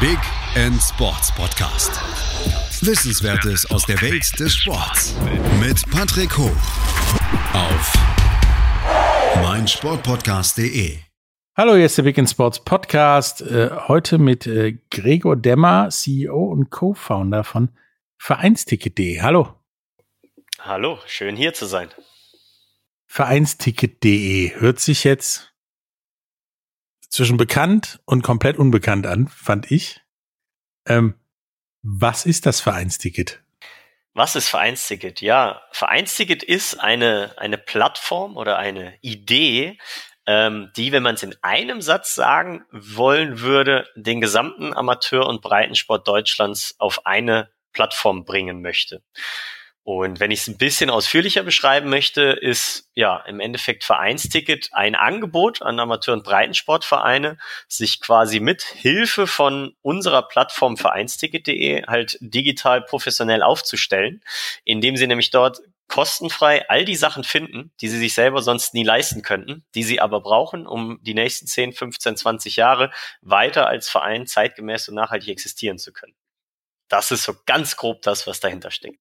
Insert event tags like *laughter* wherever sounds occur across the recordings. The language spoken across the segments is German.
Big End Sports Podcast. Wissenswertes aus der Welt des Sports mit Patrick Hoch auf meinsportpodcast.de. Hallo, hier ist der Big End Sports Podcast. Äh, heute mit äh, Gregor Demmer, CEO und Co-Founder von Vereinsticket.de. Hallo. Hallo, schön hier zu sein. Vereinsticket.de hört sich jetzt zwischen bekannt und komplett unbekannt an, fand ich. Ähm, was ist das Vereinsticket? Was ist Vereinsticket? Ja, Vereinsticket ist eine, eine Plattform oder eine Idee, ähm, die, wenn man es in einem Satz sagen wollen würde, den gesamten Amateur- und Breitensport Deutschlands auf eine Plattform bringen möchte. Und wenn ich es ein bisschen ausführlicher beschreiben möchte, ist ja im Endeffekt Vereinsticket ein Angebot an Amateur- und Breitensportvereine, sich quasi mit Hilfe von unserer Plattform Vereinsticket.de halt digital professionell aufzustellen, indem sie nämlich dort kostenfrei all die Sachen finden, die sie sich selber sonst nie leisten könnten, die sie aber brauchen, um die nächsten 10, 15, 20 Jahre weiter als Verein zeitgemäß und nachhaltig existieren zu können. Das ist so ganz grob das, was dahinter steckt.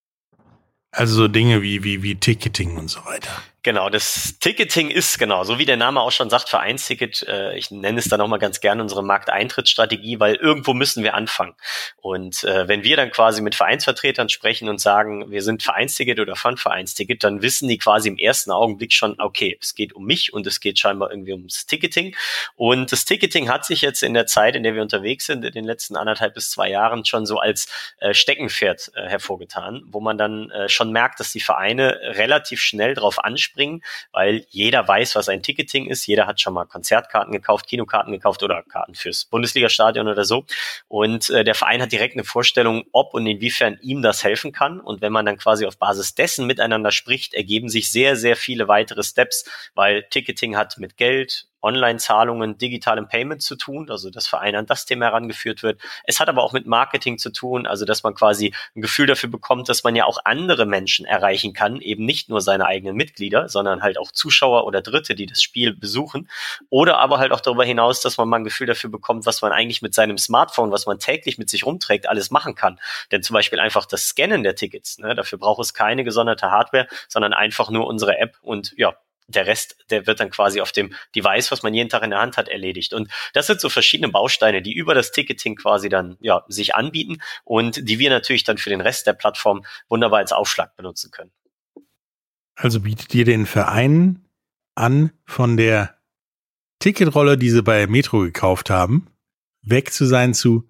Also so Dinge wie, wie, wie Ticketing und so weiter. Genau, das Ticketing ist genau, so wie der Name auch schon sagt, Vereinsticket. Äh, ich nenne es dann auch mal ganz gerne unsere Markteintrittsstrategie, weil irgendwo müssen wir anfangen. Und äh, wenn wir dann quasi mit Vereinsvertretern sprechen und sagen, wir sind Vereinsticket oder von Vereinsticket, dann wissen die quasi im ersten Augenblick schon, okay, es geht um mich und es geht scheinbar irgendwie ums Ticketing. Und das Ticketing hat sich jetzt in der Zeit, in der wir unterwegs sind, in den letzten anderthalb bis zwei Jahren schon so als äh, Steckenpferd äh, hervorgetan, wo man dann äh, schon merkt, dass die Vereine relativ schnell darauf ansprechen, bringen, weil jeder weiß, was ein Ticketing ist. Jeder hat schon mal Konzertkarten gekauft, Kinokarten gekauft oder Karten fürs Bundesliga-Stadion oder so. Und äh, der Verein hat direkt eine Vorstellung, ob und inwiefern ihm das helfen kann. Und wenn man dann quasi auf Basis dessen miteinander spricht, ergeben sich sehr, sehr viele weitere Steps, weil Ticketing hat mit Geld, Online-Zahlungen, digitalem Payment zu tun, also dass Verein an das Thema herangeführt wird. Es hat aber auch mit Marketing zu tun, also dass man quasi ein Gefühl dafür bekommt, dass man ja auch andere Menschen erreichen kann, eben nicht nur seine eigenen Mitglieder, sondern halt auch Zuschauer oder Dritte, die das Spiel besuchen. Oder aber halt auch darüber hinaus, dass man mal ein Gefühl dafür bekommt, was man eigentlich mit seinem Smartphone, was man täglich mit sich rumträgt, alles machen kann. Denn zum Beispiel einfach das Scannen der Tickets, ne, dafür braucht es keine gesonderte Hardware, sondern einfach nur unsere App und ja, der Rest, der wird dann quasi auf dem Device, was man jeden Tag in der Hand hat, erledigt. Und das sind so verschiedene Bausteine, die über das Ticketing quasi dann ja sich anbieten und die wir natürlich dann für den Rest der Plattform wunderbar als Aufschlag benutzen können. Also bietet ihr den Verein an, von der Ticketrolle, die sie bei Metro gekauft haben, weg zu sein zu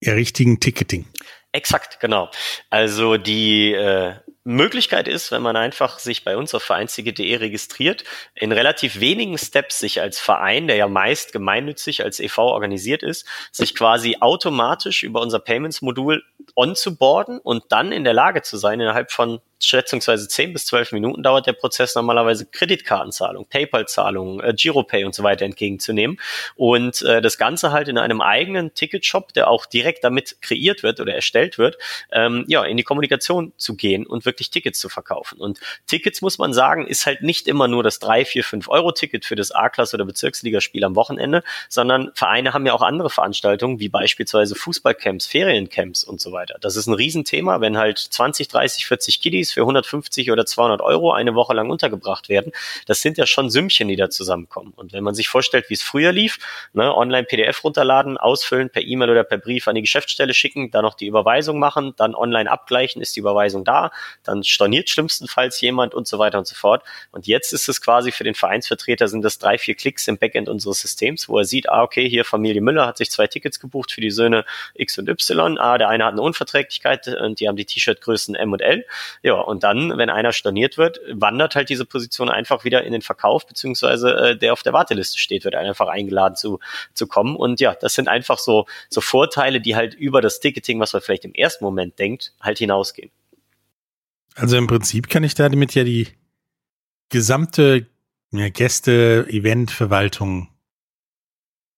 ihr richtigen Ticketing. Exakt, genau. Also die äh, Möglichkeit ist, wenn man einfach sich bei uns auf vereinzige.de registriert, in relativ wenigen Steps sich als Verein, der ja meist gemeinnützig als EV organisiert ist, sich quasi automatisch über unser Payments-Modul on zu boarden und dann in der Lage zu sein, innerhalb von schätzungsweise 10 bis 12 Minuten dauert der Prozess normalerweise Kreditkartenzahlung, PayPal-Zahlungen, äh, Giropay und so weiter entgegenzunehmen. Und äh, das Ganze halt in einem eigenen Ticketshop, der auch direkt damit kreiert wird oder erstellt wird, ähm, ja, in die Kommunikation zu gehen und wirklich Tickets zu verkaufen. Und Tickets, muss man sagen, ist halt nicht immer nur das 3, 4, 5 Euro-Ticket für das A-Klasse oder Bezirksligaspiel am Wochenende, sondern Vereine haben ja auch andere Veranstaltungen, wie beispielsweise Fußballcamps, Feriencamps und so weiter. Das ist ein Riesenthema, wenn halt 20, 30, 40 Kiddies für 150 oder 200 Euro eine Woche lang untergebracht werden. Das sind ja schon Sümmchen, die da zusammenkommen. Und wenn man sich vorstellt, wie es früher lief, ne, online PDF runterladen, ausfüllen, per E-Mail oder per Brief an die Geschäftsstelle schicken, dann noch die Überweisung machen, dann online abgleichen, ist die Überweisung da, dann storniert schlimmstenfalls jemand und so weiter und so fort. Und jetzt ist es quasi für den Vereinsvertreter sind das drei, vier Klicks im Backend unseres Systems, wo er sieht, ah, okay, hier Familie Müller hat sich zwei Tickets gebucht für die Söhne X und Y. Ah, der eine hat eine Unverträglichkeit und die haben die T-Shirt-Größen M und L. Ja, und dann, wenn einer storniert wird, wandert halt diese Position einfach wieder in den Verkauf, beziehungsweise äh, der auf der Warteliste steht, wird einfach eingeladen zu, zu kommen. Und ja, das sind einfach so, so Vorteile, die halt über das Ticketing, was man vielleicht im ersten Moment denkt, halt hinausgehen. Also im Prinzip kann ich damit ja die gesamte Gäste-Event-Verwaltung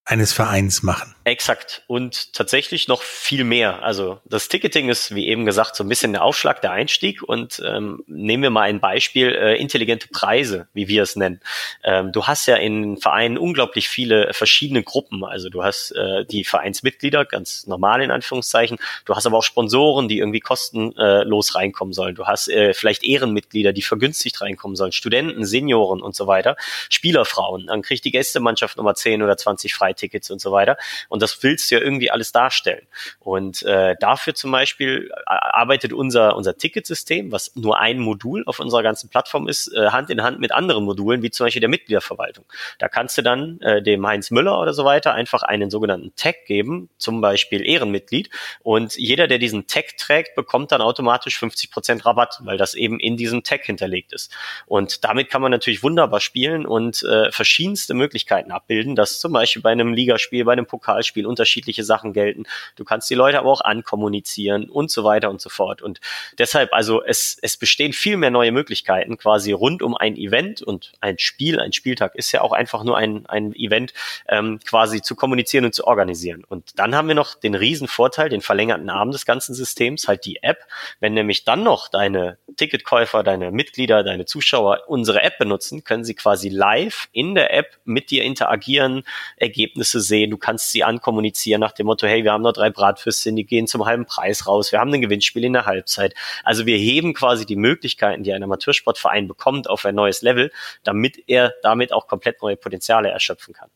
eines Vereins machen. Exakt. Und tatsächlich noch viel mehr. Also das Ticketing ist, wie eben gesagt, so ein bisschen der Aufschlag, der Einstieg. Und ähm, nehmen wir mal ein Beispiel, äh, intelligente Preise, wie wir es nennen. Ähm, du hast ja in Vereinen unglaublich viele verschiedene Gruppen. Also du hast äh, die Vereinsmitglieder, ganz normal in Anführungszeichen. Du hast aber auch Sponsoren, die irgendwie kostenlos reinkommen sollen. Du hast äh, vielleicht Ehrenmitglieder, die vergünstigt reinkommen sollen. Studenten, Senioren und so weiter. Spielerfrauen. Dann kriegt die Gästemannschaft nochmal 10 oder 20 Freitickets und so weiter. Und das willst du ja irgendwie alles darstellen. Und äh, dafür zum Beispiel äh, arbeitet unser, unser Ticketsystem, was nur ein Modul auf unserer ganzen Plattform ist, äh, Hand in Hand mit anderen Modulen, wie zum Beispiel der Mitgliederverwaltung. Da kannst du dann äh, dem Heinz Müller oder so weiter einfach einen sogenannten Tag geben, zum Beispiel Ehrenmitglied. Und jeder, der diesen Tag trägt, bekommt dann automatisch 50 Prozent Rabatt, weil das eben in diesem Tag hinterlegt ist. Und damit kann man natürlich wunderbar spielen und äh, verschiedenste Möglichkeiten abbilden, dass zum Beispiel bei einem Ligaspiel, bei einem Pokal Pokalspiel unterschiedliche Sachen gelten. Du kannst die Leute aber auch ankommunizieren und so weiter und so fort. Und deshalb, also es, es bestehen viel mehr neue Möglichkeiten quasi rund um ein Event und ein Spiel. Ein Spieltag ist ja auch einfach nur ein, ein Event, ähm, quasi zu kommunizieren und zu organisieren. Und dann haben wir noch den riesen Vorteil, den verlängerten Arm des ganzen Systems, halt die App. Wenn nämlich dann noch deine Ticketkäufer, deine Mitglieder, deine Zuschauer unsere App benutzen, können sie quasi live in der App mit dir interagieren, Ergebnisse sehen, du kannst sie ankommunizieren nach dem Motto, hey, wir haben noch drei Bratwürstchen, die gehen zum halben Preis raus, wir haben ein Gewinnspiel in der Halbzeit. Also wir heben quasi die Möglichkeiten, die ein Amateursportverein bekommt, auf ein neues Level, damit er damit auch komplett neue Potenziale erschöpfen kann.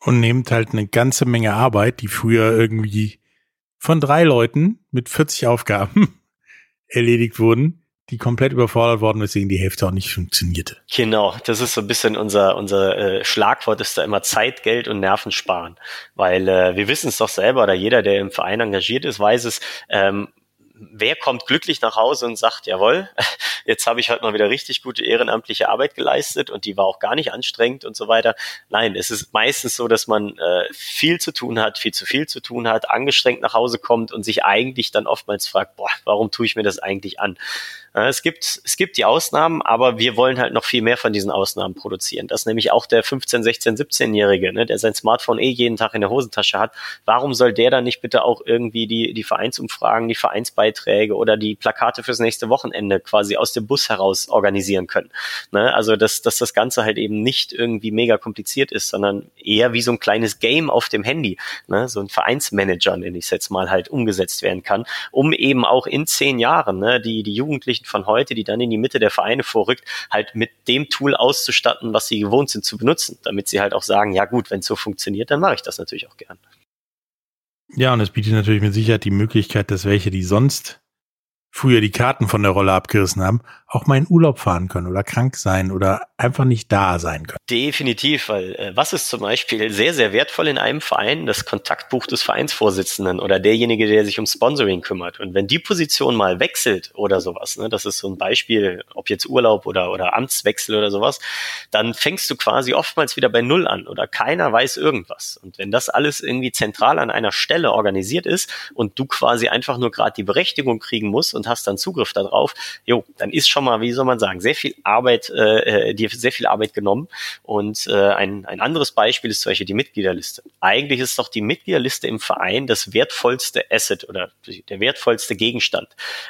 Und nehmt halt eine ganze Menge Arbeit, die früher irgendwie von drei Leuten mit 40 Aufgaben *laughs* erledigt wurden, die komplett überfordert worden, weswegen die Hälfte auch nicht funktionierte. Genau, das ist so ein bisschen unser, unser äh, Schlagwort ist da immer Zeit, Geld und Nerven sparen. Weil äh, wir wissen es doch selber, oder jeder, der im Verein engagiert ist, weiß es, ähm, wer kommt glücklich nach Hause und sagt, jawohl, *laughs* jetzt habe ich heute mal wieder richtig gute ehrenamtliche Arbeit geleistet und die war auch gar nicht anstrengend und so weiter. Nein, es ist meistens so, dass man äh, viel zu tun hat, viel zu viel zu tun hat, angestrengt nach Hause kommt und sich eigentlich dann oftmals fragt, boah, warum tue ich mir das eigentlich an? Es gibt, es gibt die Ausnahmen, aber wir wollen halt noch viel mehr von diesen Ausnahmen produzieren. Das ist nämlich auch der 15, 16, 17-Jährige, ne, der sein Smartphone eh jeden Tag in der Hosentasche hat. Warum soll der dann nicht bitte auch irgendwie die, die Vereinsumfragen, die Vereinsbeiträge oder die Plakate fürs nächste Wochenende quasi aus dem Bus heraus organisieren können? Ne? Also, dass, dass das Ganze halt eben nicht irgendwie mega kompliziert ist, sondern eher wie so ein kleines Game auf dem Handy, ne? so ein Vereinsmanager, nenne ich es jetzt mal, halt umgesetzt werden kann, um eben auch in zehn Jahren ne, die, die Jugendlichen Jugendlichen von heute, die dann in die Mitte der Vereine vorrückt, halt mit dem Tool auszustatten, was sie gewohnt sind zu benutzen, damit sie halt auch sagen, ja gut, wenn es so funktioniert, dann mache ich das natürlich auch gern. Ja, und es bietet natürlich mit Sicherheit die Möglichkeit, dass welche, die sonst früher die Karten von der Rolle abgerissen haben, auch mal in Urlaub fahren können oder krank sein oder einfach nicht da sein können. Definitiv, weil äh, was ist zum Beispiel sehr, sehr wertvoll in einem Verein? Das Kontaktbuch des Vereinsvorsitzenden oder derjenige, der sich um Sponsoring kümmert. Und wenn die Position mal wechselt oder sowas, ne, das ist so ein Beispiel, ob jetzt Urlaub oder, oder Amtswechsel oder sowas, dann fängst du quasi oftmals wieder bei Null an oder keiner weiß irgendwas. Und wenn das alles irgendwie zentral an einer Stelle organisiert ist und du quasi einfach nur gerade die Berechtigung kriegen musst und hast dann Zugriff darauf, jo, dann ist schon mal, wie soll man sagen, sehr viel Arbeit, äh, äh, dir sehr viel Arbeit genommen. Und äh, ein, ein anderes Beispiel ist zum Beispiel die Mitgliederliste. Eigentlich ist doch die Mitgliederliste im Verein das wertvollste Asset oder der wertvollste Gegenstand.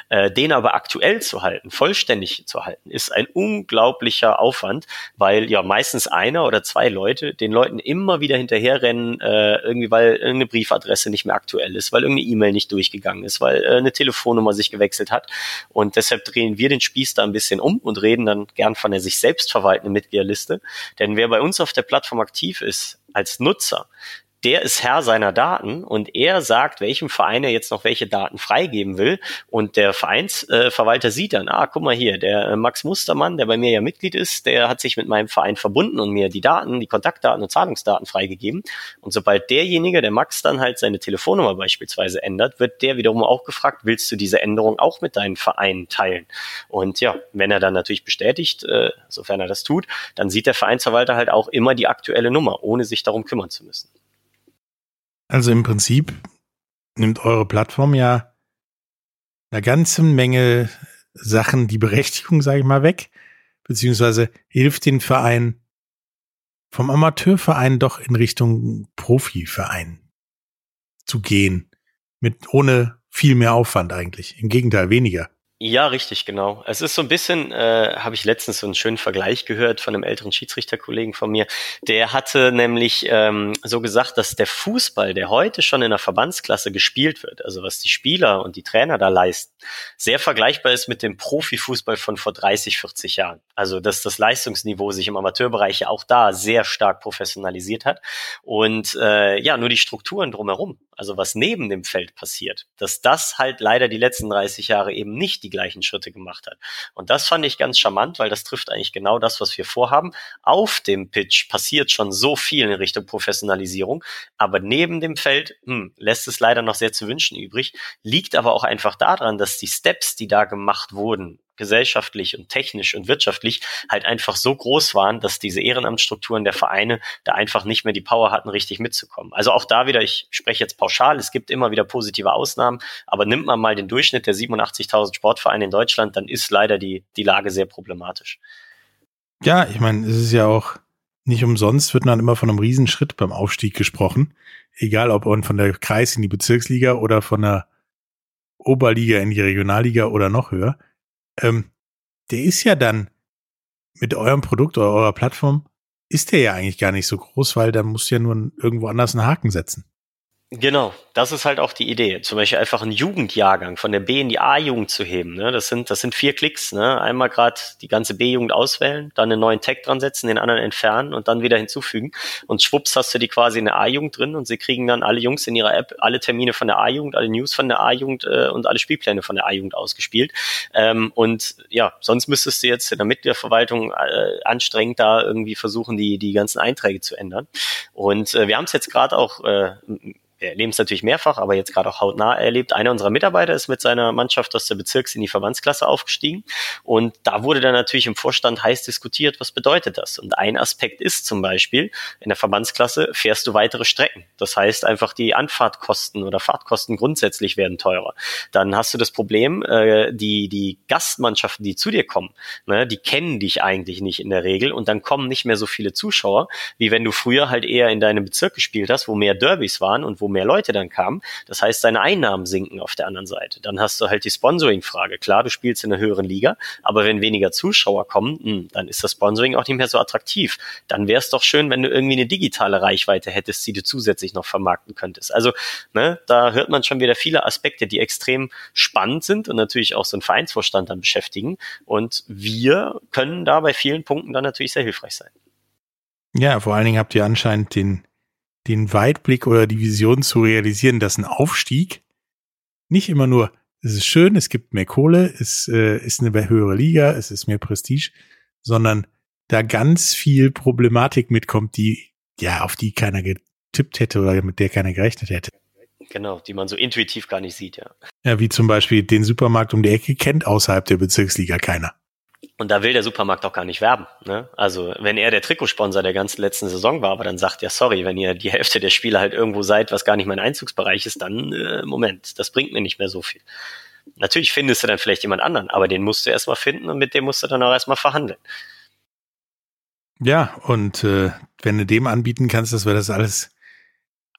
Äh, den aber aktuell zu halten, vollständig zu halten, ist ein unglaublicher Aufwand, weil ja meistens einer oder zwei Leute den Leuten immer wieder hinterherrennen, äh, irgendwie weil irgendeine Briefadresse nicht mehr aktuell ist, weil irgendeine E-Mail nicht durchgegangen ist, weil äh, eine Telefonnummer sich gewechselt gewechselt hat. Und deshalb drehen wir den Spieß da ein bisschen um und reden dann gern von der sich selbst verwaltenden Mitgliederliste. Denn wer bei uns auf der Plattform aktiv ist als Nutzer, der ist Herr seiner Daten und er sagt, welchem Verein er jetzt noch welche Daten freigeben will. Und der Vereinsverwalter sieht dann, ah, guck mal hier, der äh, Max Mustermann, der bei mir ja Mitglied ist, der hat sich mit meinem Verein verbunden und mir die Daten, die Kontaktdaten und Zahlungsdaten freigegeben. Und sobald derjenige, der Max dann halt seine Telefonnummer beispielsweise ändert, wird der wiederum auch gefragt, willst du diese Änderung auch mit deinen Vereinen teilen? Und ja, wenn er dann natürlich bestätigt, äh, sofern er das tut, dann sieht der Vereinsverwalter halt auch immer die aktuelle Nummer, ohne sich darum kümmern zu müssen. Also im Prinzip nimmt eure Plattform ja eine ganze Menge Sachen, die Berechtigung, sage ich mal, weg, beziehungsweise hilft den Verein vom Amateurverein doch in Richtung Profiverein zu gehen. Mit, ohne viel mehr Aufwand eigentlich. Im Gegenteil, weniger. Ja, richtig, genau. Es ist so ein bisschen, äh, habe ich letztens so einen schönen Vergleich gehört von einem älteren Schiedsrichterkollegen von mir. Der hatte nämlich ähm, so gesagt, dass der Fußball, der heute schon in der Verbandsklasse gespielt wird, also was die Spieler und die Trainer da leisten, sehr vergleichbar ist mit dem Profifußball von vor 30, 40 Jahren. Also dass das Leistungsniveau sich im Amateurbereich ja auch da sehr stark professionalisiert hat. Und äh, ja, nur die Strukturen drumherum, also was neben dem Feld passiert, dass das halt leider die letzten 30 Jahre eben nicht die gleichen Schritte gemacht hat. Und das fand ich ganz charmant, weil das trifft eigentlich genau das, was wir vorhaben. Auf dem Pitch passiert schon so viel in Richtung Professionalisierung, aber neben dem Feld hm, lässt es leider noch sehr zu wünschen übrig, liegt aber auch einfach daran, dass die Steps, die da gemacht wurden, gesellschaftlich und technisch und wirtschaftlich halt einfach so groß waren, dass diese Ehrenamtsstrukturen der Vereine da einfach nicht mehr die Power hatten, richtig mitzukommen. Also auch da wieder, ich spreche jetzt pauschal, es gibt immer wieder positive Ausnahmen, aber nimmt man mal den Durchschnitt der 87.000 Sportvereine in Deutschland, dann ist leider die, die Lage sehr problematisch. Ja, ich meine, es ist ja auch nicht umsonst, wird dann immer von einem Riesenschritt beim Aufstieg gesprochen. Egal ob von der Kreis in die Bezirksliga oder von der Oberliga in die Regionalliga oder noch höher ähm, der ist ja dann mit eurem Produkt oder eurer Plattform, ist der ja eigentlich gar nicht so groß, weil da musst du ja nur irgendwo anders einen Haken setzen. Genau, das ist halt auch die Idee. Zum Beispiel einfach einen Jugendjahrgang von der B in die A-Jugend zu heben. Ne? Das sind das sind vier Klicks. Ne? Einmal gerade die ganze B-Jugend auswählen, dann einen neuen Tag dran setzen, den anderen entfernen und dann wieder hinzufügen. Und schwupps hast du die quasi in der A-Jugend drin und sie kriegen dann alle Jungs in ihrer App alle Termine von der A-Jugend, alle News von der A-Jugend äh, und alle Spielpläne von der A-Jugend ausgespielt. Ähm, und ja, sonst müsstest du jetzt in der Mitgliederverwaltung äh, anstrengend da irgendwie versuchen, die die ganzen Einträge zu ändern. Und äh, wir haben es jetzt gerade auch äh, erleben es natürlich mehrfach, aber jetzt gerade auch hautnah erlebt. Einer unserer Mitarbeiter ist mit seiner Mannschaft aus der Bezirks in die Verbandsklasse aufgestiegen. Und da wurde dann natürlich im Vorstand heiß diskutiert, was bedeutet das? Und ein Aspekt ist zum Beispiel, in der Verbandsklasse fährst du weitere Strecken. Das heißt einfach, die Anfahrtkosten oder Fahrtkosten grundsätzlich werden teurer. Dann hast du das Problem, äh, die, die Gastmannschaften, die zu dir kommen, ne, die kennen dich eigentlich nicht in der Regel und dann kommen nicht mehr so viele Zuschauer, wie wenn du früher halt eher in deinem Bezirk gespielt hast, wo mehr Derbys waren und wo mehr Leute dann kamen. Das heißt, seine Einnahmen sinken auf der anderen Seite. Dann hast du halt die Sponsoring-Frage. Klar, du spielst in einer höheren Liga, aber wenn weniger Zuschauer kommen, hm, dann ist das Sponsoring auch nicht mehr so attraktiv. Dann wäre es doch schön, wenn du irgendwie eine digitale Reichweite hättest, die du zusätzlich noch vermarkten könntest. Also, ne, da hört man schon wieder viele Aspekte, die extrem spannend sind und natürlich auch so einen Vereinsvorstand dann beschäftigen. Und wir können da bei vielen Punkten dann natürlich sehr hilfreich sein. Ja, vor allen Dingen habt ihr anscheinend den den Weitblick oder die Vision zu realisieren, dass ein Aufstieg nicht immer nur, es ist schön, es gibt mehr Kohle, es äh, ist eine höhere Liga, es ist mehr Prestige, sondern da ganz viel Problematik mitkommt, die, ja, auf die keiner getippt hätte oder mit der keiner gerechnet hätte. Genau, die man so intuitiv gar nicht sieht, ja. Ja, wie zum Beispiel den Supermarkt um die Ecke kennt außerhalb der Bezirksliga keiner. Und da will der Supermarkt auch gar nicht werben. Ne? Also wenn er der Trikotsponsor der ganzen letzten Saison war, aber dann sagt ja, sorry, wenn ihr die Hälfte der Spieler halt irgendwo seid, was gar nicht mein Einzugsbereich ist, dann äh, Moment, das bringt mir nicht mehr so viel. Natürlich findest du dann vielleicht jemand anderen, aber den musst du erstmal finden und mit dem musst du dann auch erstmal verhandeln. Ja, und äh, wenn du dem anbieten kannst, dass wir das alles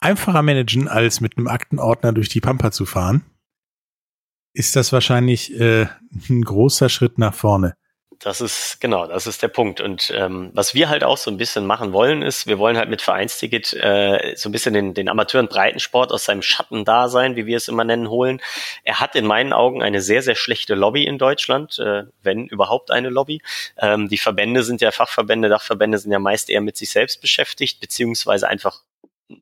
einfacher managen, als mit einem Aktenordner durch die Pampa zu fahren, ist das wahrscheinlich äh, ein großer Schritt nach vorne. Das ist genau, das ist der Punkt. Und ähm, was wir halt auch so ein bisschen machen wollen, ist, wir wollen halt mit Vereinsticket äh, so ein bisschen den, den Amateuren Breitensport aus seinem Schattendasein, wie wir es immer nennen, holen. Er hat in meinen Augen eine sehr, sehr schlechte Lobby in Deutschland, äh, wenn überhaupt eine Lobby. Ähm, die Verbände sind ja Fachverbände, Dachverbände sind ja meist eher mit sich selbst beschäftigt, beziehungsweise einfach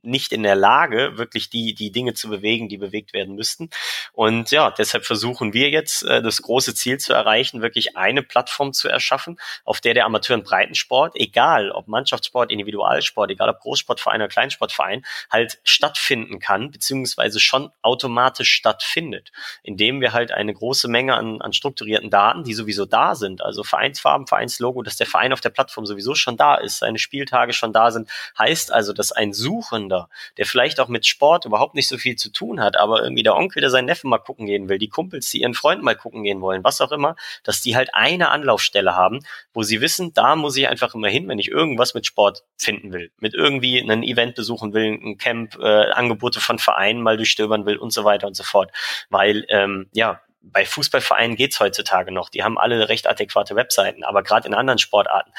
nicht in der Lage, wirklich die, die Dinge zu bewegen, die bewegt werden müssten. Und ja, deshalb versuchen wir jetzt, äh, das große Ziel zu erreichen, wirklich eine Plattform zu erschaffen, auf der der Amateur- und Breitensport, egal ob Mannschaftssport, Individualsport, egal ob Großsportverein oder Kleinsportverein, halt stattfinden kann, beziehungsweise schon automatisch stattfindet, indem wir halt eine große Menge an, an strukturierten Daten, die sowieso da sind, also Vereinsfarben, Vereinslogo, dass der Verein auf der Plattform sowieso schon da ist, seine Spieltage schon da sind, heißt also, dass ein Suchen Dorfgründer, der vielleicht auch mit Sport überhaupt nicht so viel zu tun hat, aber irgendwie der Onkel, der seinen Neffen mal gucken gehen will, die Kumpels, die ihren Freunden mal gucken gehen wollen, was auch immer, dass die halt eine Anlaufstelle haben, wo sie wissen, da muss ich einfach immer hin, wenn ich irgendwas mit Sport finden will, mit irgendwie ein Event besuchen will, ein Camp, äh, Angebote von Vereinen mal durchstöbern will und so weiter und so fort. Weil, ähm, ja, bei Fußballvereinen geht's heutzutage noch. Die haben alle recht adäquate Webseiten, aber gerade in anderen Sportarten.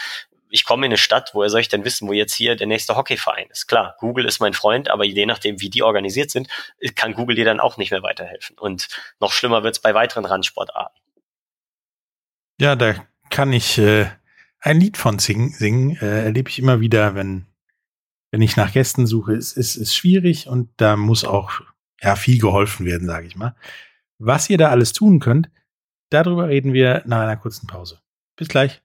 Ich komme in eine Stadt, woher soll ich denn wissen, wo jetzt hier der nächste Hockeyverein ist? Klar, Google ist mein Freund, aber je nachdem, wie die organisiert sind, kann Google dir dann auch nicht mehr weiterhelfen. Und noch schlimmer wird's bei weiteren Randsportarten. Ja, da kann ich äh, ein Lied von singen. singen. Äh, erlebe ich immer wieder, wenn, wenn ich nach Gästen suche. Es ist, ist schwierig und da muss auch ja viel geholfen werden, sage ich mal. Was ihr da alles tun könnt, darüber reden wir nach einer kurzen Pause. Bis gleich.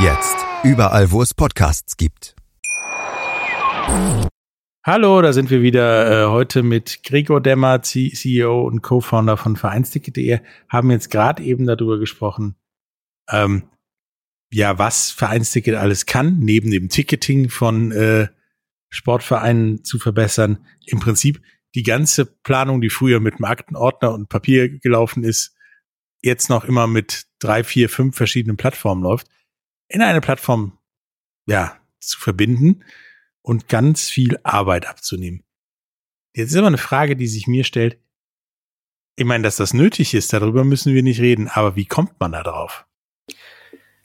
Jetzt überall, wo es Podcasts gibt. Hallo, da sind wir wieder äh, heute mit Gregor Demmer, CEO und Co-Founder von Vereinsticket.de. Haben jetzt gerade eben darüber gesprochen, ähm, ja, was Vereinsticket alles kann, neben dem Ticketing von äh, Sportvereinen zu verbessern. Im Prinzip die ganze Planung, die früher mit dem Aktenordner und Papier gelaufen ist, jetzt noch immer mit drei, vier, fünf verschiedenen Plattformen läuft, in eine Plattform, ja, zu verbinden und ganz viel Arbeit abzunehmen. Jetzt ist aber eine Frage, die sich mir stellt. Ich meine, dass das nötig ist, darüber müssen wir nicht reden, aber wie kommt man da drauf?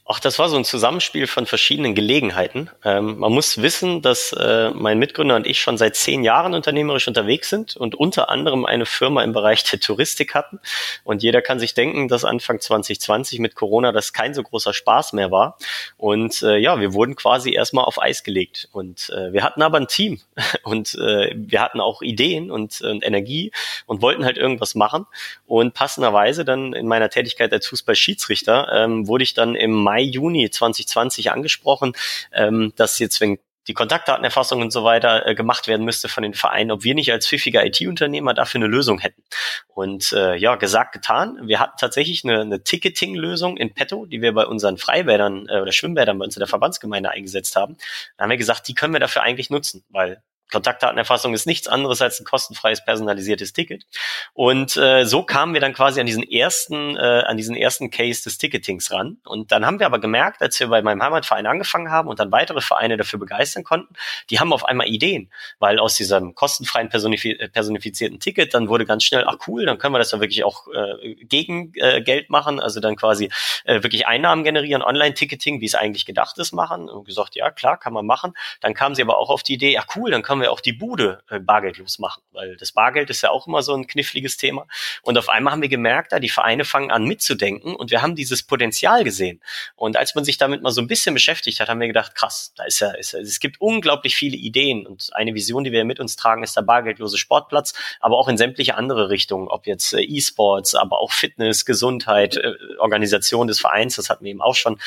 Ach, das war so ein Zusammenspiel von verschiedenen Gelegenheiten. Ähm, man muss wissen, dass äh, mein Mitgründer und ich schon seit zehn Jahren unternehmerisch unterwegs sind und unter anderem eine Firma im Bereich der Touristik hatten. Und jeder kann sich denken, dass Anfang 2020 mit Corona das kein so großer Spaß mehr war. Und äh, ja, wir wurden quasi erstmal auf Eis gelegt. Und äh, wir hatten aber ein Team *laughs* und äh, wir hatten auch Ideen und, und Energie und wollten halt irgendwas machen. Und passenderweise dann in meiner Tätigkeit als Fußballschiedsrichter ähm, wurde ich dann im Mai Mai, Juni 2020 angesprochen, ähm, dass jetzt, wenn die Kontaktdatenerfassung und so weiter äh, gemacht werden müsste von den Vereinen, ob wir nicht als pfiffiger IT-Unternehmer dafür eine Lösung hätten. Und äh, ja, gesagt, getan. Wir hatten tatsächlich eine, eine Ticketing-Lösung in petto, die wir bei unseren Freibädern äh, oder Schwimmbädern bei uns in der Verbandsgemeinde eingesetzt haben. Da haben wir gesagt, die können wir dafür eigentlich nutzen, weil Kontaktdatenerfassung ist nichts anderes als ein kostenfreies personalisiertes Ticket. Und äh, so kamen wir dann quasi an diesen ersten, äh, an diesen ersten Case des Ticketings ran. Und dann haben wir aber gemerkt, als wir bei meinem Heimatverein angefangen haben und dann weitere Vereine dafür begeistern konnten, die haben auf einmal Ideen, weil aus diesem kostenfreien personifiz personifizierten Ticket dann wurde ganz schnell, ach cool, dann können wir das ja wirklich auch äh, gegen äh, Geld machen, also dann quasi äh, wirklich Einnahmen generieren, Online-Ticketing, wie es eigentlich gedacht ist, machen. Und gesagt, ja klar, kann man machen. Dann kamen sie aber auch auf die Idee, ja cool, dann können können wir auch die Bude äh, bargeldlos machen, weil das Bargeld ist ja auch immer so ein kniffliges Thema. Und auf einmal haben wir gemerkt, da die Vereine fangen an mitzudenken und wir haben dieses Potenzial gesehen. Und als man sich damit mal so ein bisschen beschäftigt hat, haben wir gedacht, krass, da ist ja, ist ja es gibt unglaublich viele Ideen und eine Vision, die wir mit uns tragen, ist der bargeldlose Sportplatz, aber auch in sämtliche andere Richtungen, ob jetzt äh, E-Sports, aber auch Fitness, Gesundheit, äh, Organisation des Vereins, das hatten wir eben auch schon.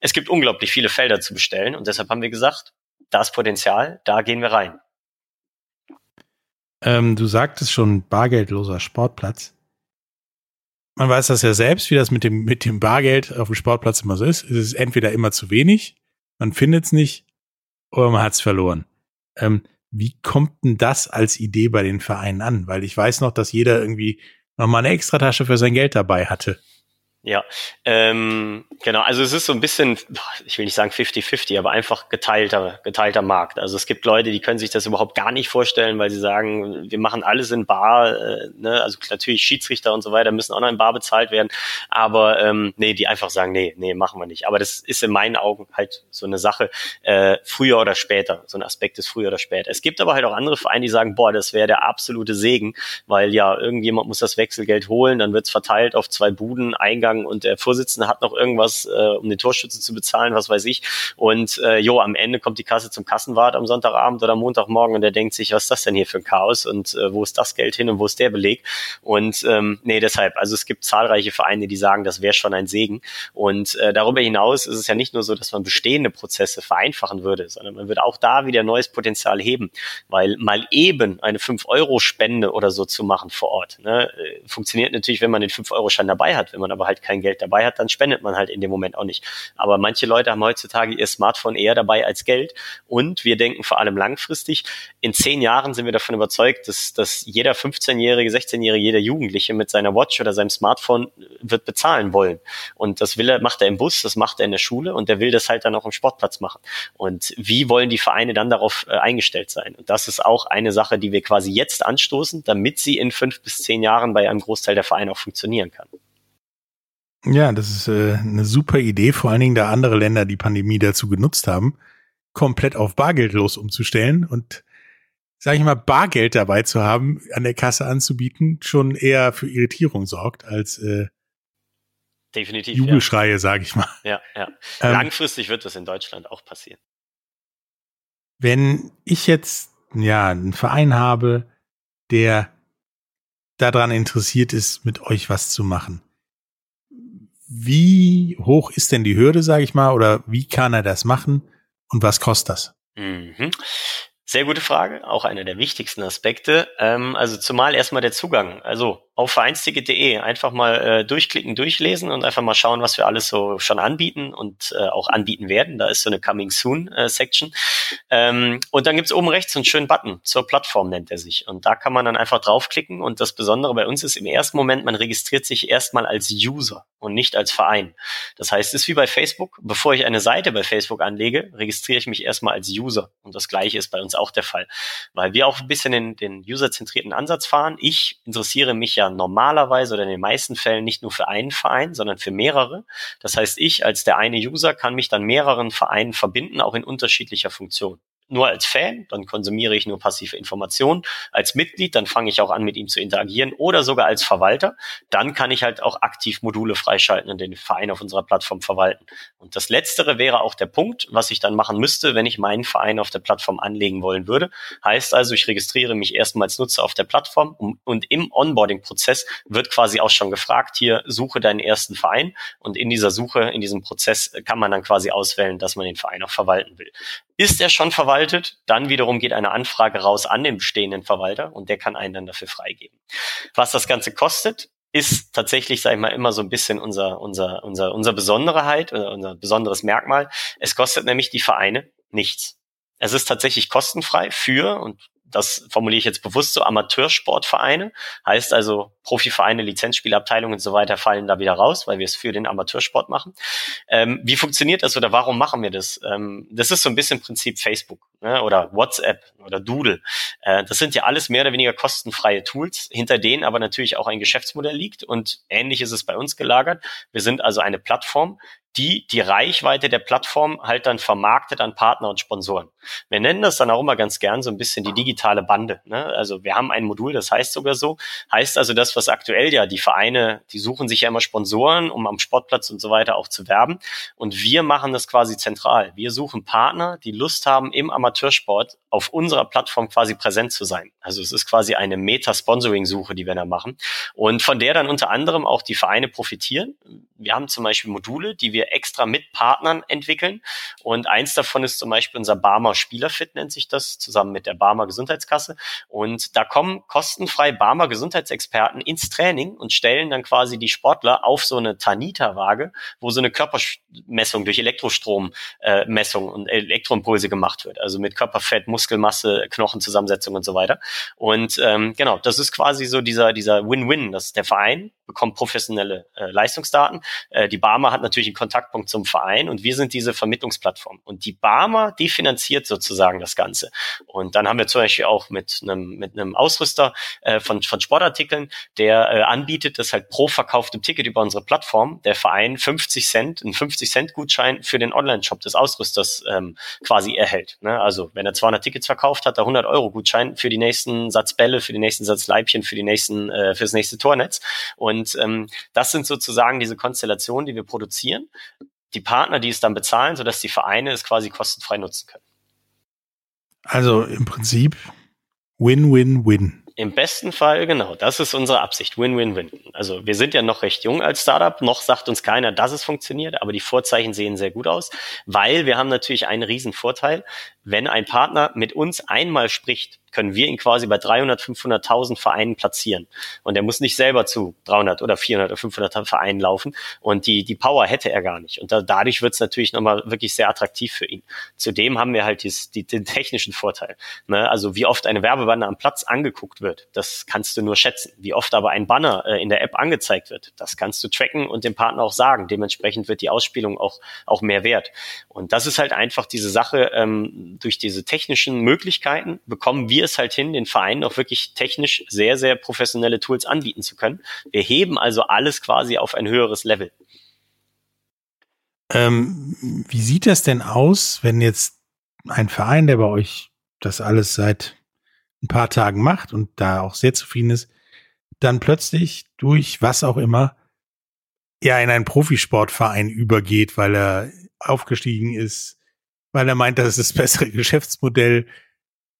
Es gibt unglaublich viele Felder zu bestellen und deshalb haben wir gesagt, das Potenzial, da gehen wir rein. Ähm, du sagtest schon, bargeldloser Sportplatz. Man weiß das ja selbst, wie das mit dem, mit dem Bargeld auf dem Sportplatz immer so ist. Es ist entweder immer zu wenig, man findet es nicht, oder man hat es verloren. Ähm, wie kommt denn das als Idee bei den Vereinen an? Weil ich weiß noch, dass jeder irgendwie nochmal eine Extratasche für sein Geld dabei hatte. Ja, ähm, genau. Also es ist so ein bisschen, ich will nicht sagen 50-50, aber einfach geteilter, geteilter Markt. Also es gibt Leute, die können sich das überhaupt gar nicht vorstellen, weil sie sagen, wir machen alles in Bar. Äh, ne? Also natürlich Schiedsrichter und so weiter müssen auch noch in Bar bezahlt werden. Aber ähm, nee, die einfach sagen, nee, nee, machen wir nicht. Aber das ist in meinen Augen halt so eine Sache, äh, früher oder später. So ein Aspekt ist früher oder später. Es gibt aber halt auch andere Vereine, die sagen, boah, das wäre der absolute Segen, weil ja, irgendjemand muss das Wechselgeld holen, dann wird's verteilt auf zwei Buden, Eingang sozusagen und der Vorsitzende hat noch irgendwas, äh, um den Torschütze zu bezahlen, was weiß ich. Und äh, jo, am Ende kommt die Kasse zum Kassenwart am Sonntagabend oder Montagmorgen und der denkt sich, was ist das denn hier für ein Chaos und äh, wo ist das Geld hin und wo ist der Beleg? Und ähm, nee, deshalb, also es gibt zahlreiche Vereine, die sagen, das wäre schon ein Segen. Und äh, darüber hinaus ist es ja nicht nur so, dass man bestehende Prozesse vereinfachen würde, sondern man würde auch da wieder neues Potenzial heben, weil mal eben eine 5-Euro-Spende oder so zu machen vor Ort, ne, äh, funktioniert natürlich, wenn man den 5-Euro-Schein dabei hat. Wenn man aber halt kein Geld dabei hat, dann spendet man halt in dem Moment auch nicht. Aber manche Leute haben heutzutage ihr Smartphone eher dabei als Geld und wir denken vor allem langfristig. In zehn Jahren sind wir davon überzeugt, dass, dass jeder 15-Jährige, 16-Jährige, jeder Jugendliche mit seiner Watch oder seinem Smartphone wird bezahlen wollen. Und das will er, macht er im Bus, das macht er in der Schule und der will das halt dann auch im Sportplatz machen. Und wie wollen die Vereine dann darauf äh, eingestellt sein? Und das ist auch eine Sache, die wir quasi jetzt anstoßen, damit sie in fünf bis zehn Jahren bei einem Großteil der Vereine auch funktionieren kann. Ja, das ist äh, eine super Idee, vor allen Dingen, da andere Länder die Pandemie dazu genutzt haben, komplett auf bargeldlos umzustellen und sage ich mal, Bargeld dabei zu haben, an der Kasse anzubieten, schon eher für Irritierung sorgt als äh, Definitiv. Jubelschreie, ja. sage ich mal. Ja, ja. Ähm, Langfristig wird das in Deutschland auch passieren. Wenn ich jetzt ja einen Verein habe, der daran interessiert ist, mit euch was zu machen, wie hoch ist denn die Hürde, sage ich mal, oder wie kann er das machen und was kostet das? Mhm. Sehr gute Frage, auch einer der wichtigsten Aspekte. Ähm, also zumal erstmal der Zugang. Also auf vereinsticket.de einfach mal äh, durchklicken, durchlesen und einfach mal schauen, was wir alles so schon anbieten und äh, auch anbieten werden. Da ist so eine Coming Soon äh, Section. Ähm, und dann gibt's oben rechts einen schönen Button zur Plattform nennt er sich. Und da kann man dann einfach draufklicken. Und das Besondere bei uns ist im ersten Moment, man registriert sich erstmal als User und nicht als Verein. Das heißt, es ist wie bei Facebook. Bevor ich eine Seite bei Facebook anlege, registriere ich mich erstmal als User. Und das gleiche ist bei uns auch der Fall. Weil wir auch ein bisschen den, den userzentrierten Ansatz fahren. Ich interessiere mich ja normalerweise oder in den meisten Fällen nicht nur für einen Verein, sondern für mehrere. Das heißt, ich als der eine User kann mich dann mehreren Vereinen verbinden, auch in unterschiedlicher Funktion nur als Fan, dann konsumiere ich nur passive Informationen. Als Mitglied, dann fange ich auch an, mit ihm zu interagieren oder sogar als Verwalter. Dann kann ich halt auch aktiv Module freischalten und den Verein auf unserer Plattform verwalten. Und das Letztere wäre auch der Punkt, was ich dann machen müsste, wenn ich meinen Verein auf der Plattform anlegen wollen würde. Heißt also, ich registriere mich erstmal als Nutzer auf der Plattform und im Onboarding-Prozess wird quasi auch schon gefragt, hier suche deinen ersten Verein und in dieser Suche, in diesem Prozess kann man dann quasi auswählen, dass man den Verein auch verwalten will. Ist er schon verwaltet, dann wiederum geht eine Anfrage raus an den bestehenden Verwalter und der kann einen dann dafür freigeben. Was das Ganze kostet, ist tatsächlich, sag ich mal, immer so ein bisschen unser, unser, unser, unser Besonderheit oder unser besonderes Merkmal. Es kostet nämlich die Vereine nichts. Es ist tatsächlich kostenfrei für, und das formuliere ich jetzt bewusst so, Amateursportvereine. Heißt also, Profivereine, Lizenzspielabteilungen und so weiter fallen da wieder raus, weil wir es für den Amateursport machen. Ähm, wie funktioniert das oder warum machen wir das? Ähm, das ist so ein bisschen Prinzip Facebook ne, oder WhatsApp oder Doodle. Äh, das sind ja alles mehr oder weniger kostenfreie Tools, hinter denen aber natürlich auch ein Geschäftsmodell liegt und ähnlich ist es bei uns gelagert. Wir sind also eine Plattform, die die Reichweite der Plattform halt dann vermarktet an Partner und Sponsoren. Wir nennen das dann auch immer ganz gern so ein bisschen die digitale Bande. Ne? Also wir haben ein Modul, das heißt sogar so, heißt also das, was aktuell ja die Vereine, die suchen sich ja immer Sponsoren, um am Sportplatz und so weiter auch zu werben. Und wir machen das quasi zentral. Wir suchen Partner, die Lust haben, im Amateursport auf unserer Plattform quasi präsent zu sein. Also es ist quasi eine Meta-Sponsoring-Suche, die wir da machen. Und von der dann unter anderem auch die Vereine profitieren. Wir haben zum Beispiel Module, die wir extra mit Partnern entwickeln. Und eins davon ist zum Beispiel unser Barmer Spielerfit, nennt sich das, zusammen mit der Barmer Gesundheitskasse. Und da kommen kostenfrei Barmer Gesundheitsexperten ins Training und stellen dann quasi die Sportler auf so eine Tanita-Waage, wo so eine Körpermessung durch Elektrostrommessung äh, und Elektroimpulse gemacht wird. Also mit Körperfett, Muskelmasse, Knochenzusammensetzung und so weiter. Und ähm, genau, das ist quasi so dieser, dieser Win-Win, dass der Verein bekommt professionelle äh, Leistungsdaten. Äh, die Barmer hat natürlich einen Kontaktpunkt zum Verein und wir sind diese Vermittlungsplattform. Und die Barmer, die finanziert sozusagen das Ganze. Und dann haben wir zum Beispiel auch mit einem, mit einem Ausrüster äh, von, von Sportartikeln, der äh, anbietet, dass halt pro verkauftem Ticket über unsere Plattform der Verein 50 Cent, einen 50 Cent Gutschein für den Online-Shop des Ausrüsters ähm, quasi erhält. Ne? Also wenn er 200 Tickets verkauft, hat er 100 Euro Gutschein für die nächsten Satz Bälle, für die nächsten Satz Leibchen, für die nächsten, äh, fürs nächste Tornetz. Und ähm, das sind sozusagen diese Konstellation, die wir produzieren, die Partner, die es dann bezahlen, sodass die Vereine es quasi kostenfrei nutzen können. Also im Prinzip Win-Win-Win. Im besten Fall, genau, das ist unsere Absicht. Win-win-win. Also wir sind ja noch recht jung als Startup, noch sagt uns keiner, dass es funktioniert, aber die Vorzeichen sehen sehr gut aus, weil wir haben natürlich einen riesen Vorteil. Wenn ein Partner mit uns einmal spricht, können wir ihn quasi bei 300, 500.000 Vereinen platzieren. Und er muss nicht selber zu 300 oder 400 oder 500 Vereinen laufen. Und die, die Power hätte er gar nicht. Und da, dadurch wird es natürlich nochmal wirklich sehr attraktiv für ihn. Zudem haben wir halt dies, die, den technischen Vorteil. Ne? Also wie oft eine Werbebande am Platz angeguckt wird, das kannst du nur schätzen. Wie oft aber ein Banner äh, in der App angezeigt wird, das kannst du tracken und dem Partner auch sagen. Dementsprechend wird die Ausspielung auch, auch mehr wert. Und das ist halt einfach diese Sache, ähm, durch diese technischen Möglichkeiten bekommen wir es halt hin, den Vereinen auch wirklich technisch sehr, sehr professionelle Tools anbieten zu können. Wir heben also alles quasi auf ein höheres Level. Ähm, wie sieht das denn aus, wenn jetzt ein Verein, der bei euch das alles seit ein paar Tagen macht und da auch sehr zufrieden ist, dann plötzlich durch was auch immer ja in einen Profisportverein übergeht, weil er aufgestiegen ist, weil er meint, das ist das bessere Geschäftsmodell,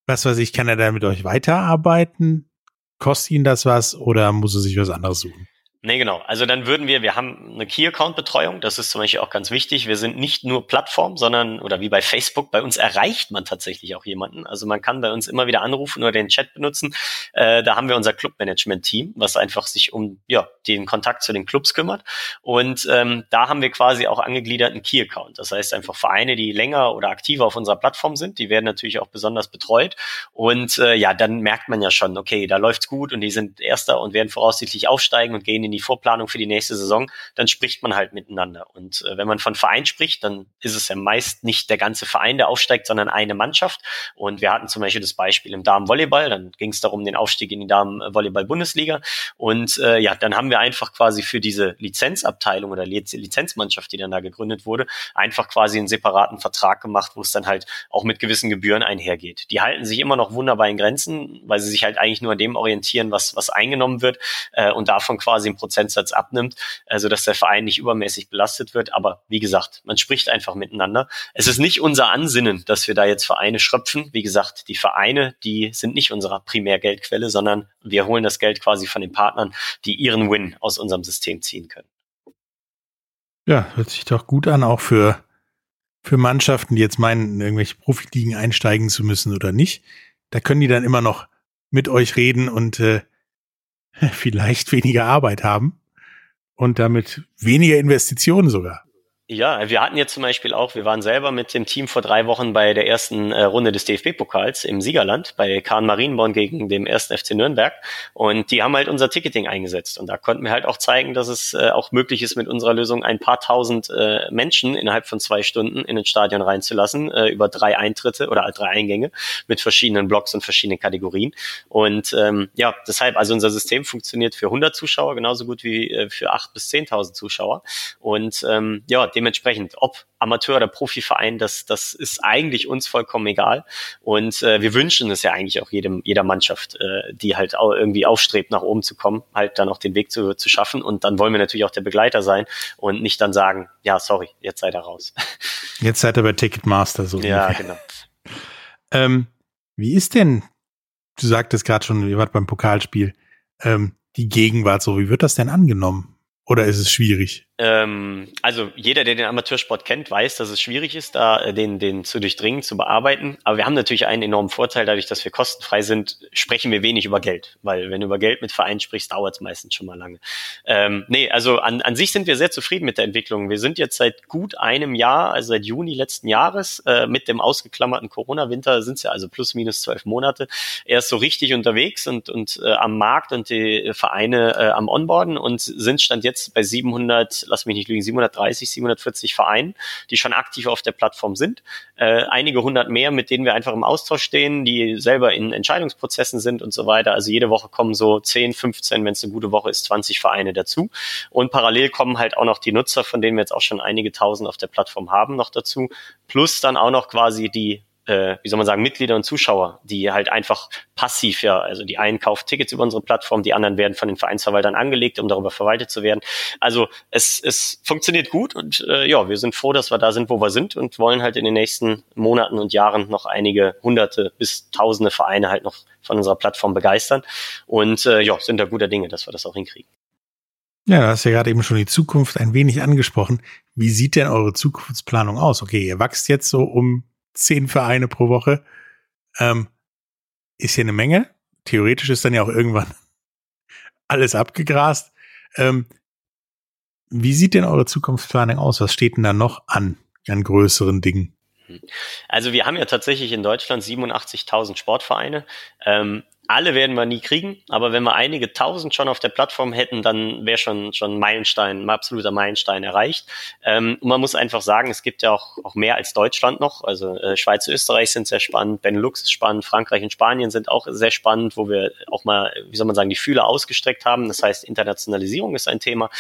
was weiß ich, kann er da mit euch weiterarbeiten? Kostet ihn das was oder muss er sich was anderes suchen? Nee, genau. Also dann würden wir, wir haben eine Key-Account-Betreuung, das ist zum Beispiel auch ganz wichtig. Wir sind nicht nur Plattform, sondern, oder wie bei Facebook, bei uns erreicht man tatsächlich auch jemanden. Also man kann bei uns immer wieder anrufen oder den Chat benutzen. Äh, da haben wir unser Club-Management-Team, was einfach sich um ja, den Kontakt zu den Clubs kümmert. Und ähm, da haben wir quasi auch angegliedert einen Key-Account. Das heißt einfach Vereine, die länger oder aktiver auf unserer Plattform sind, die werden natürlich auch besonders betreut. Und äh, ja, dann merkt man ja schon, okay, da läuft's gut und die sind Erster und werden voraussichtlich aufsteigen und gehen in die die Vorplanung für die nächste Saison, dann spricht man halt miteinander. Und äh, wenn man von Verein spricht, dann ist es ja meist nicht der ganze Verein, der aufsteigt, sondern eine Mannschaft. Und wir hatten zum Beispiel das Beispiel im Damenvolleyball, dann ging es darum, den Aufstieg in die Damenvolleyball-Bundesliga. Und äh, ja, dann haben wir einfach quasi für diese Lizenzabteilung oder Lizenzmannschaft, die dann da gegründet wurde, einfach quasi einen separaten Vertrag gemacht, wo es dann halt auch mit gewissen Gebühren einhergeht. Die halten sich immer noch wunderbar in Grenzen, weil sie sich halt eigentlich nur an dem orientieren, was, was eingenommen wird äh, und davon quasi ein Prozentsatz abnimmt, also dass der Verein nicht übermäßig belastet wird. Aber wie gesagt, man spricht einfach miteinander. Es ist nicht unser Ansinnen, dass wir da jetzt Vereine schröpfen. Wie gesagt, die Vereine, die sind nicht unsere Primärgeldquelle, sondern wir holen das Geld quasi von den Partnern, die ihren Win aus unserem System ziehen können. Ja, hört sich doch gut an, auch für, für Mannschaften, die jetzt meinen, in irgendwelche Profiligen einsteigen zu müssen oder nicht. Da können die dann immer noch mit euch reden und äh, *laughs* vielleicht weniger Arbeit haben und damit weniger Investitionen sogar. Ja, wir hatten jetzt zum Beispiel auch, wir waren selber mit dem Team vor drei Wochen bei der ersten äh, Runde des DFB-Pokals im Siegerland bei Kahn Marienborn gegen dem ersten FC Nürnberg. Und die haben halt unser Ticketing eingesetzt. Und da konnten wir halt auch zeigen, dass es äh, auch möglich ist, mit unserer Lösung ein paar tausend äh, Menschen innerhalb von zwei Stunden in ein Stadion reinzulassen, äh, über drei Eintritte oder drei Eingänge mit verschiedenen Blocks und verschiedenen Kategorien. Und ähm, ja, deshalb, also unser System funktioniert für 100 Zuschauer genauso gut wie äh, für 8 bis 10.000 Zuschauer. Und ähm, ja, dementsprechend, ob Amateur- oder Profiverein, das, das ist eigentlich uns vollkommen egal. Und äh, wir wünschen es ja eigentlich auch jedem, jeder Mannschaft, äh, die halt auch irgendwie aufstrebt, nach oben zu kommen, halt dann auch den Weg zu, zu schaffen. Und dann wollen wir natürlich auch der Begleiter sein und nicht dann sagen, ja, sorry, jetzt seid ihr raus. *laughs* Jetzt seid ihr bei Ticketmaster so. Ja, ungefähr. genau. *laughs* Ähm, wie ist denn, du sagtest gerade schon, ihr wart beim Pokalspiel, ähm, die Gegenwart so, wie wird das denn angenommen? Oder ist es schwierig? Ähm, also jeder, der den Amateursport kennt, weiß, dass es schwierig ist, da äh, den, den zu durchdringen, zu bearbeiten. Aber wir haben natürlich einen enormen Vorteil, dadurch, dass wir kostenfrei sind, sprechen wir wenig über Geld. Weil wenn du über Geld mit Vereinen sprichst, dauert es meistens schon mal lange. Ähm, nee, also an, an sich sind wir sehr zufrieden mit der Entwicklung. Wir sind jetzt seit gut einem Jahr, also seit Juni letzten Jahres, äh, mit dem ausgeklammerten Corona-Winter sind es ja also plus minus zwölf Monate, erst so richtig unterwegs und, und äh, am Markt und die Vereine äh, am Onboarden und sind stand jetzt bei 700 lass mich nicht lügen, 730, 740 Vereinen, die schon aktiv auf der Plattform sind. Äh, einige hundert mehr, mit denen wir einfach im Austausch stehen, die selber in Entscheidungsprozessen sind und so weiter. Also jede Woche kommen so 10, 15, wenn es eine gute Woche ist, 20 Vereine dazu. Und parallel kommen halt auch noch die Nutzer, von denen wir jetzt auch schon einige tausend auf der Plattform haben, noch dazu. Plus dann auch noch quasi die äh, wie soll man sagen, Mitglieder und Zuschauer, die halt einfach passiv, ja, also die einen kaufen Tickets über unsere Plattform, die anderen werden von den Vereinsverwaltern angelegt, um darüber verwaltet zu werden. Also es, es funktioniert gut und äh, ja, wir sind froh, dass wir da sind, wo wir sind und wollen halt in den nächsten Monaten und Jahren noch einige hunderte bis tausende Vereine halt noch von unserer Plattform begeistern und äh, ja, sind da guter Dinge, dass wir das auch hinkriegen. Ja, du hast ja gerade eben schon die Zukunft ein wenig angesprochen. Wie sieht denn eure Zukunftsplanung aus? Okay, ihr wachst jetzt so um zehn Vereine pro Woche. Ähm, ist hier eine Menge. Theoretisch ist dann ja auch irgendwann *laughs* alles abgegrast. Ähm, wie sieht denn eure Zukunftsplanung aus? Was steht denn da noch an, an größeren Dingen? Also wir haben ja tatsächlich in Deutschland 87.000 Sportvereine. Ähm, alle werden wir nie kriegen, aber wenn wir einige tausend schon auf der Plattform hätten, dann wäre schon schon Meilenstein, ein absoluter Meilenstein erreicht. Ähm, und man muss einfach sagen, es gibt ja auch, auch mehr als Deutschland noch. Also äh, Schweiz, Österreich sind sehr spannend, Benelux ist spannend, Frankreich und Spanien sind auch sehr spannend, wo wir auch mal, wie soll man sagen, die Fühler ausgestreckt haben. Das heißt, Internationalisierung ist ein Thema.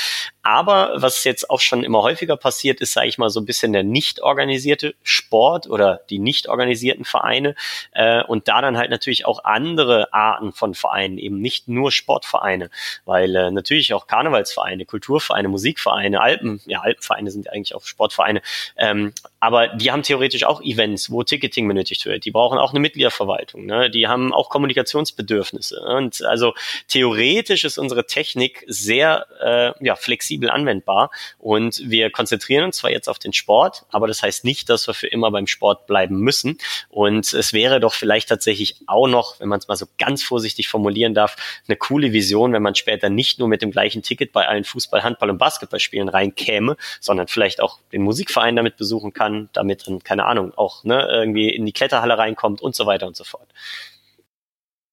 Aber was jetzt auch schon immer häufiger passiert, ist, sage ich mal, so ein bisschen der nicht organisierte Sport oder die nicht organisierten Vereine äh, und da dann halt natürlich auch andere Arten von Vereinen, eben nicht nur Sportvereine, weil äh, natürlich auch Karnevalsvereine, Kulturvereine, Musikvereine, Alpen, ja, Alpenvereine sind eigentlich auch Sportvereine, ähm, aber die haben theoretisch auch Events, wo Ticketing benötigt wird. Die brauchen auch eine Mitgliederverwaltung, ne? die haben auch Kommunikationsbedürfnisse. Und also theoretisch ist unsere Technik sehr äh, ja, flexibel anwendbar und wir konzentrieren uns zwar jetzt auf den Sport, aber das heißt nicht, dass wir für immer beim Sport bleiben müssen. Und es wäre doch vielleicht tatsächlich auch noch, wenn man es mal so ganz vorsichtig formulieren darf, eine coole Vision, wenn man später nicht nur mit dem gleichen Ticket bei allen Fußball, Handball und Basketballspielen reinkäme, sondern vielleicht auch den Musikverein damit besuchen kann, damit dann, keine Ahnung, auch ne, irgendwie in die Kletterhalle reinkommt und so weiter und so fort.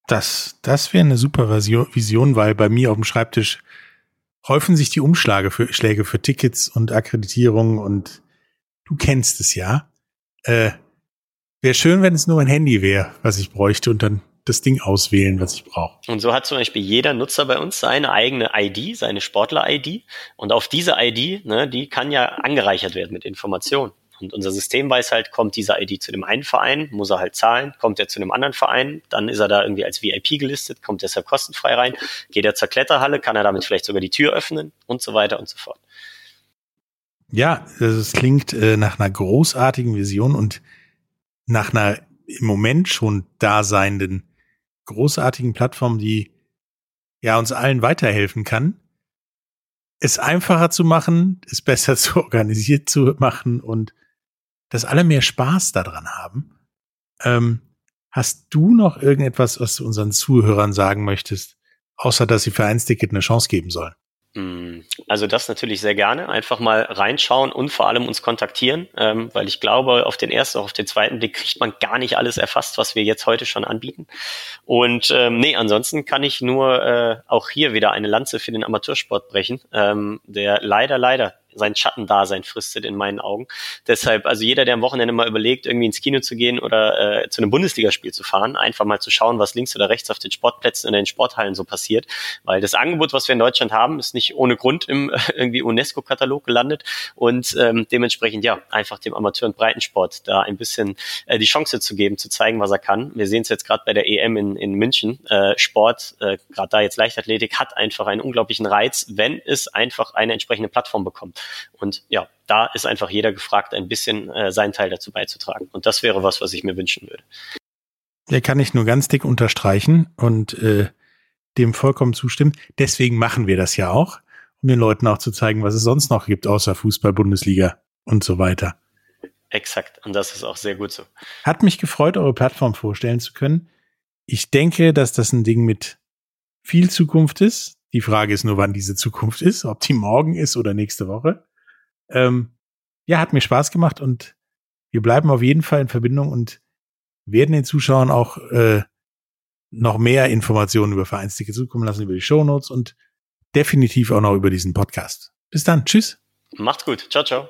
Das, das wäre eine super Vision, weil bei mir auf dem Schreibtisch häufen sich die Umschläge für, Schläge für Tickets und Akkreditierungen und du kennst es ja. Äh, wäre schön, wenn es nur ein Handy wäre, was ich bräuchte und dann das Ding auswählen, was ich brauche. Und so hat zum Beispiel jeder Nutzer bei uns seine eigene ID, seine Sportler-ID. Und auf diese ID, ne, die kann ja angereichert werden mit Informationen. Und unser System weiß halt, kommt dieser ID zu dem einen Verein, muss er halt zahlen, kommt er zu einem anderen Verein, dann ist er da irgendwie als VIP gelistet, kommt deshalb kostenfrei rein, geht er zur Kletterhalle, kann er damit vielleicht sogar die Tür öffnen und so weiter und so fort. Ja, das klingt äh, nach einer großartigen Vision und nach einer im Moment schon daseinenden großartigen Plattform, die ja uns allen weiterhelfen kann, es einfacher zu machen, es besser *laughs* zu organisiert zu machen und dass alle mehr Spaß daran haben. Ähm, hast du noch irgendetwas, was du unseren Zuhörern sagen möchtest, außer dass sie für ein Ticket eine Chance geben sollen? Mm, also das natürlich sehr gerne. Einfach mal reinschauen und vor allem uns kontaktieren, ähm, weil ich glaube, auf den ersten, auch auf den zweiten Blick kriegt man gar nicht alles erfasst, was wir jetzt heute schon anbieten. Und ähm, nee, ansonsten kann ich nur äh, auch hier wieder eine Lanze für den Amateursport brechen, ähm, der leider, leider sein Schattendasein fristet in meinen Augen. Deshalb, also jeder, der am Wochenende mal überlegt, irgendwie ins Kino zu gehen oder äh, zu einem Bundesligaspiel zu fahren, einfach mal zu schauen, was links oder rechts auf den Sportplätzen oder in den Sporthallen so passiert. Weil das Angebot, was wir in Deutschland haben, ist nicht ohne Grund im äh, *laughs* irgendwie UNESCO-Katalog gelandet und ähm, dementsprechend ja einfach dem Amateur- und Breitensport da ein bisschen äh, die Chance zu geben, zu zeigen, was er kann. Wir sehen es jetzt gerade bei der EM in, in München. Äh, Sport, äh, gerade da jetzt Leichtathletik, hat einfach einen unglaublichen Reiz, wenn es einfach eine entsprechende Plattform bekommt. Und ja, da ist einfach jeder gefragt, ein bisschen äh, seinen Teil dazu beizutragen. Und das wäre was, was ich mir wünschen würde. Der kann ich nur ganz dick unterstreichen und äh, dem vollkommen zustimmen. Deswegen machen wir das ja auch, um den Leuten auch zu zeigen, was es sonst noch gibt, außer Fußball, Bundesliga und so weiter. Exakt. Und das ist auch sehr gut so. Hat mich gefreut, eure Plattform vorstellen zu können. Ich denke, dass das ein Ding mit viel Zukunft ist. Die Frage ist nur, wann diese Zukunft ist, ob die morgen ist oder nächste Woche. Ähm, ja, hat mir Spaß gemacht und wir bleiben auf jeden Fall in Verbindung und werden den Zuschauern auch äh, noch mehr Informationen über Vereinsticket zukommen lassen, über die Shownotes und definitiv auch noch über diesen Podcast. Bis dann. Tschüss. Macht's gut. Ciao, ciao.